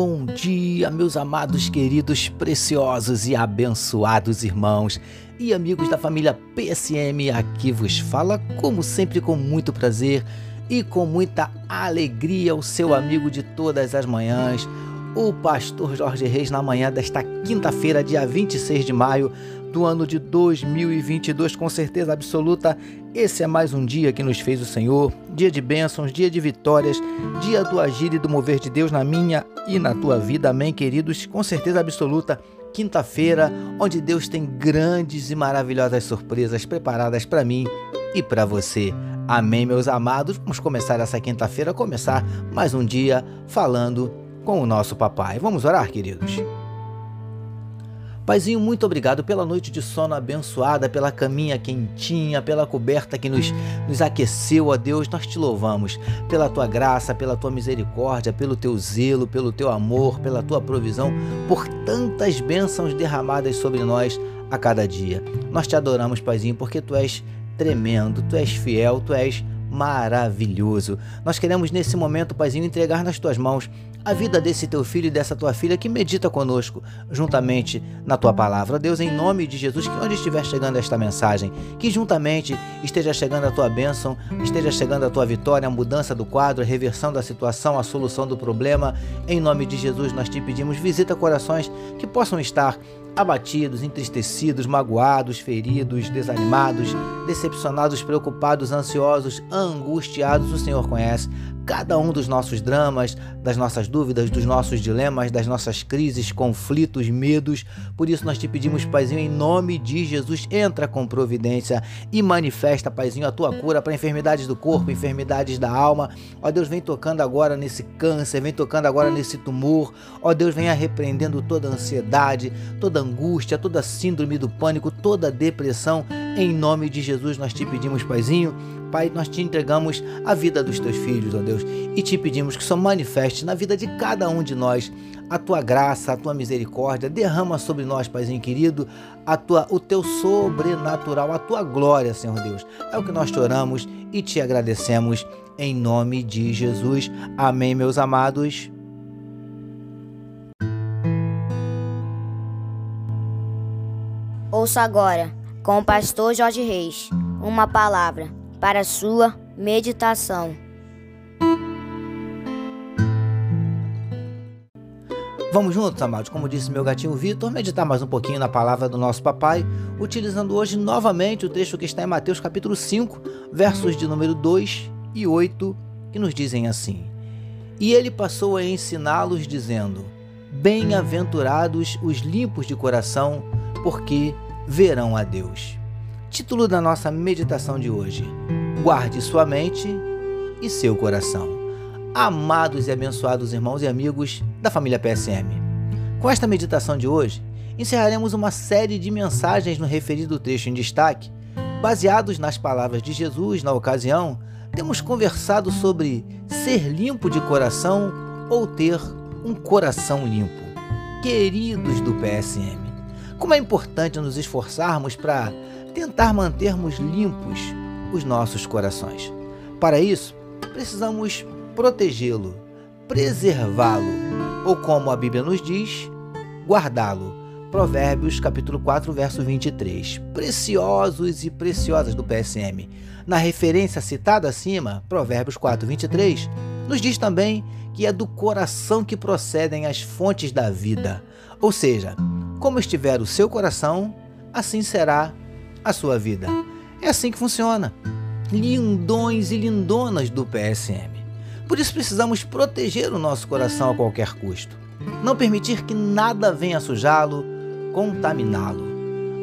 Bom dia, meus amados, queridos, preciosos e abençoados irmãos e amigos da família PSM. Aqui vos fala, como sempre, com muito prazer e com muita alegria, o seu amigo de todas as manhãs, o pastor Jorge Reis, na manhã desta quinta-feira, dia 26 de maio do ano de 2022, com certeza absoluta. Esse é mais um dia que nos fez o Senhor, dia de bênçãos, dia de vitórias, dia do agir e do mover de Deus na minha e na tua vida. Amém, queridos? Com certeza absoluta. Quinta-feira, onde Deus tem grandes e maravilhosas surpresas preparadas para mim e para você. Amém, meus amados. Vamos começar essa quinta-feira, começar mais um dia falando com o nosso papai. Vamos orar, queridos. Paizinho, muito obrigado pela noite de sono abençoada, pela caminha quentinha, pela coberta que nos, nos aqueceu, ó Deus. Nós te louvamos pela tua graça, pela tua misericórdia, pelo teu zelo, pelo teu amor, pela tua provisão, por tantas bênçãos derramadas sobre nós a cada dia. Nós te adoramos, Paizinho, porque tu és tremendo, tu és fiel, tu és maravilhoso. Nós queremos nesse momento, Paizinho, entregar nas tuas mãos a vida desse teu filho e dessa tua filha que medita conosco, juntamente na tua palavra. Deus, em nome de Jesus, que onde estiver chegando esta mensagem, que juntamente esteja chegando a tua bênção, esteja chegando a tua vitória, a mudança do quadro, a reversão da situação, a solução do problema. Em nome de Jesus, nós te pedimos, visita corações que possam estar abatidos, entristecidos, magoados, feridos, desanimados, decepcionados, preocupados, ansiosos, angustiados. O Senhor conhece cada um dos nossos dramas, das nossas dúvidas, dos nossos dilemas, das nossas crises, conflitos, medos. Por isso nós te pedimos, Paizinho, em nome de Jesus, entra com providência e manifesta, Paizinho, a tua cura para enfermidades do corpo, enfermidades da alma. Ó Deus, vem tocando agora nesse câncer, vem tocando agora nesse tumor. Ó Deus, venha repreendendo toda ansiedade, toda angústia, toda síndrome do pânico, toda depressão. Em nome de Jesus nós te pedimos, Paizinho, Pai, nós te entregamos a vida dos teus filhos, ó Deus, e te pedimos que só manifeste na vida de cada um de nós a tua graça, a tua misericórdia, derrama sobre nós, Paizinho querido, a tua, o teu sobrenatural, a tua glória, Senhor Deus. É o que nós te oramos e te agradecemos em nome de Jesus. Amém, meus amados. Ouça agora, com o pastor Jorge Reis, uma palavra para sua meditação. Vamos juntos, amados, como disse meu gatinho Vitor, meditar mais um pouquinho na palavra do nosso papai, utilizando hoje novamente o trecho que está em Mateus capítulo 5, versos de número 2 e 8, que nos dizem assim: E ele passou a ensiná-los, dizendo: Bem-aventurados os limpos de coração, porque verão a Deus. Título da nossa meditação de hoje: Guarde sua mente e seu coração. Amados e abençoados irmãos e amigos da família PSM. Com esta meditação de hoje, encerraremos uma série de mensagens no referido trecho em destaque. Baseados nas palavras de Jesus na ocasião, temos conversado sobre ser limpo de coração ou ter um coração limpo. Queridos do PSM, como é importante nos esforçarmos para tentar mantermos limpos os nossos corações. Para isso, precisamos protegê-lo, preservá-lo, ou como a Bíblia nos diz, guardá-lo. Provérbios capítulo 4, verso 23. Preciosos e preciosas do PSM. Na referência citada acima, Provérbios 4, 23, nos diz também que é do coração que procedem as fontes da vida. Ou seja, como estiver o seu coração, assim será a sua vida. É assim que funciona. Lindões e lindonas do PSM. Por isso precisamos proteger o nosso coração a qualquer custo. Não permitir que nada venha sujá-lo, contaminá-lo.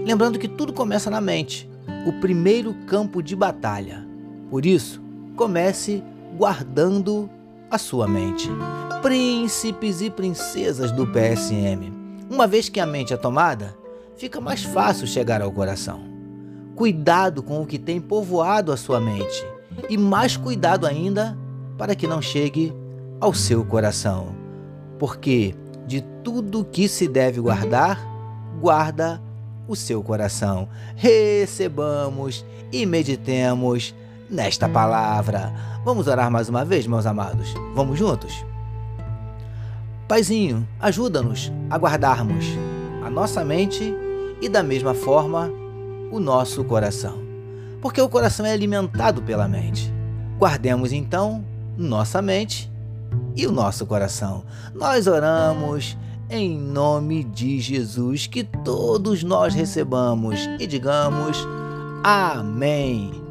Lembrando que tudo começa na mente, o primeiro campo de batalha. Por isso, comece guardando a sua mente. Príncipes e princesas do PSM. Uma vez que a mente é tomada, fica mais fácil chegar ao coração. Cuidado com o que tem povoado a sua mente e mais cuidado ainda para que não chegue ao seu coração. Porque de tudo que se deve guardar, guarda o seu coração. Recebamos e meditemos nesta palavra. Vamos orar mais uma vez, meus amados? Vamos juntos? Paizinho, ajuda-nos a guardarmos a nossa mente e, da mesma forma, o nosso coração. Porque o coração é alimentado pela mente. Guardemos então nossa mente e o nosso coração. Nós oramos em nome de Jesus, que todos nós recebamos e digamos amém.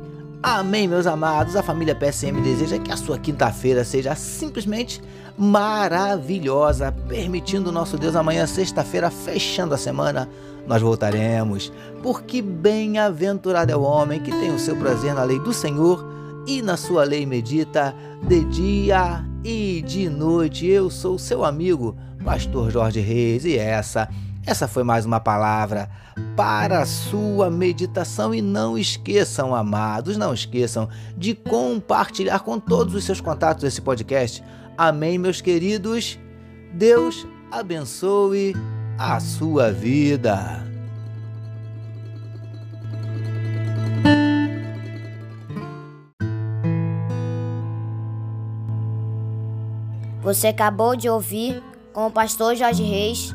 Amém, meus amados. A família PSM deseja que a sua quinta-feira seja simplesmente maravilhosa, permitindo nosso Deus amanhã, sexta-feira, fechando a semana, nós voltaremos. Porque bem-aventurado é o homem que tem o seu prazer na lei do Senhor e na sua lei medita de dia e de noite. Eu sou seu amigo, Pastor Jorge Reis, e essa essa foi mais uma palavra para a sua meditação e não esqueçam, amados, não esqueçam de compartilhar com todos os seus contatos esse podcast. Amém, meus queridos. Deus abençoe a sua vida. Você acabou de ouvir com o pastor Jorge Reis